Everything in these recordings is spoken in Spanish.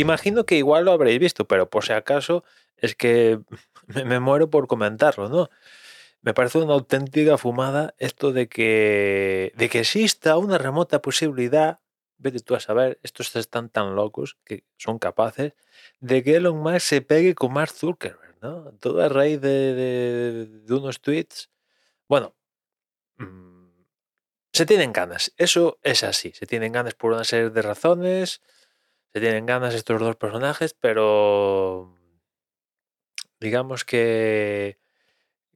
imagino que igual lo habréis visto, pero por si acaso es que me, muero por comentarlo, ¿no? Me parece una auténtica fumada esto de que, de que exista una remota posibilidad, vete tú a saber, estos están tan locos que son capaces de que Elon Musk se pegue con Mark Zuckerberg, ¿no? Todo a raíz de, de- de unos tweets. Bueno, mm, se tienen ganas, eso es así, se tienen ganas por una serie de razones, se tienen ganas estos dos personajes, pero digamos que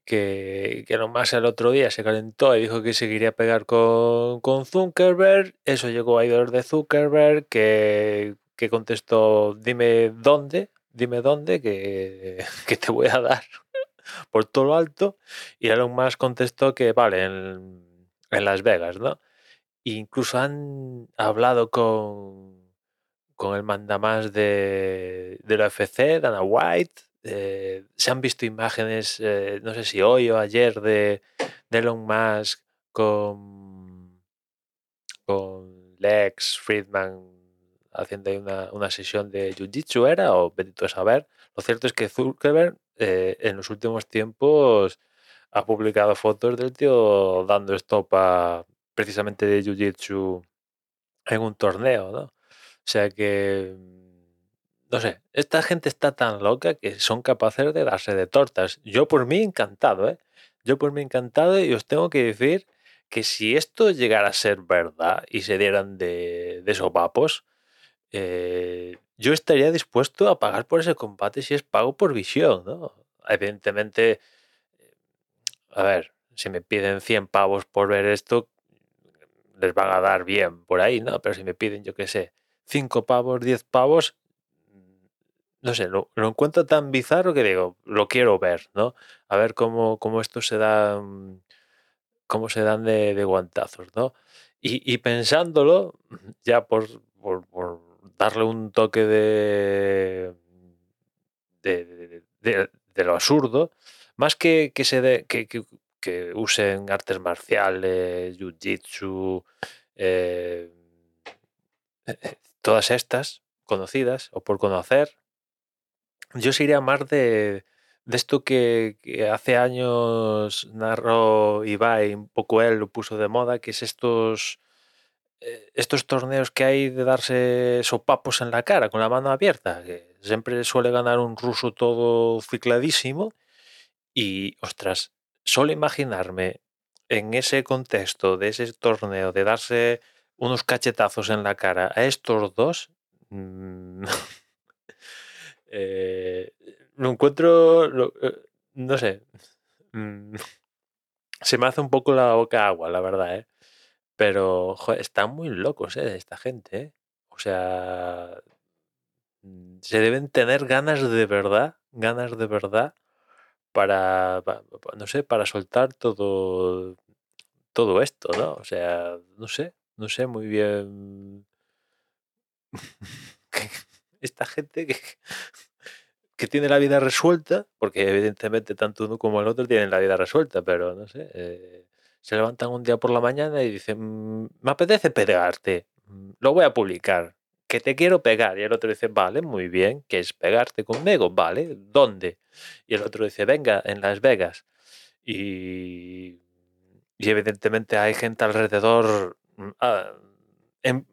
que, que nomás el otro día se calentó y dijo que se quería pegar con, con Zuckerberg. Eso llegó a oídos de Zuckerberg, que, que contestó, dime dónde, dime dónde, que, que te voy a dar por todo lo alto. Y Elon Musk contestó que vale, en, en Las Vegas, ¿no? E incluso han hablado con, con el mandamás de, la FC, Dana White. eh, se han visto imágenes, eh, no sé si hoy o ayer, de, de Elon Musk con, con Lex Friedman haciendo una, una sesión de Jiu-Jitsu, ¿era? O a saber. Lo cierto es que Zuckerberg eh, en los últimos tiempos ha publicado fotos del tío dando estopa precisamente de Jiu-Jitsu en un torneo, ¿no? O sea que, no sé, esta gente está tan loca que son capaces de darse de tortas. Yo por mí encantado, ¿eh? Yo por mí encantado y os tengo que decir que si esto llegara a ser verdad y se dieran de, de sopapos, eh, yo estaría dispuesto a pagar por ese combate si es pago por visión, ¿no? Evidentemente, a ver, si me piden 100 pavos por ver esto, les van a dar bien por ahí, ¿no? Pero si me piden, yo qué sé, 5 pavos, 10 pavos, no sé, lo, encuentro tan bizarro que digo, lo quiero ver, ¿no? A ver cómo, cómo esto se da, mm, cómo se dan de, de guantazos, ¿no? Y, pensándolo, ya por, por- por darle un toque de, de, lo absurdo, más que, que se de- que usen artes marciales, jiu-jitsu, eh, todas estas conocidas o por conocer, yo sería más de, de esto que, hace años narró Ibai, un poco él lo puso de moda, que es estos, eh, estos torneos que hay de darse sopapos en la cara con la mano abierta, siempre suele ganar un ruso todo cicladísimo. Y, ostras, solo imaginarme en ese contexto de ese torneo de darse unos cachetazos en la cara a estos dos, mm, eh, lo encuentro, eh, no sé, mm, se me hace un poco la boca agua, la verdad, ¿eh? Pero joder, están muy locos, ¿eh? Esta gente, ¿eh? O sea, mm, se deben tener ganas de verdad, ganas de verdad para, pa- pa- no sé, para soltar todo, todo esto, ¿no? O sea, no sé, no sé muy bien. Esta gente que, que tiene la vida resuelta, porque evidentemente tanto uno como el otro tienen la vida resuelta, pero no sé, eh, se levantan un día por la mañana y dicen, "Mm, me apetece pegarte, mm, lo voy a publicar, que te quiero pegar. Y el otro dice, vale, muy bien, que es pegarte conmigo, vale, ¿dónde? Y el otro dice, venga, en Las Vegas. Y, y evidentemente hay gente alrededor mm, ah, em-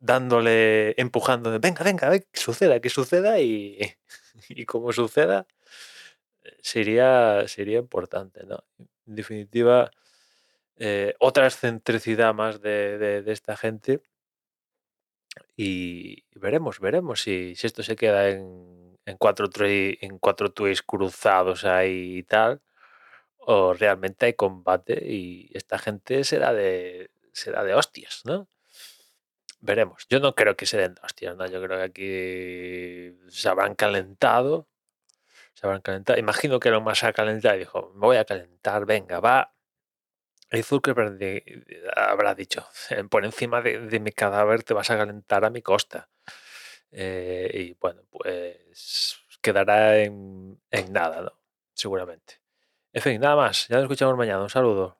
dándole, empujando, venga, venga, venga, que suceda, que suceda y, y como suceda, sería, sería importante, ¿no? En definitiva, eh, otra excentricidad más de, de- esta gente y veremos, veremos si, esto se queda en, en, cuatro, en cuatro tweets cruzados ahí y tal, o realmente hay combate y esta gente será de, será de hostias, ¿no? Veremos. Yo no creo que se den de hostias, ¿no? Yo creo que aquí se habrán calentado. Se habrán calentado. Imagino que lo más se ha calentado y dijo, me voy a calentar, venga, va. Y Zuckerberg habrá dicho, por encima de, de mi cadáver te vas a calentar a mi costa. Eh, y bueno, pues quedará en, en nada, ¿no? Seguramente. En fin, nada más. Ya nos escuchamos mañana. Un saludo.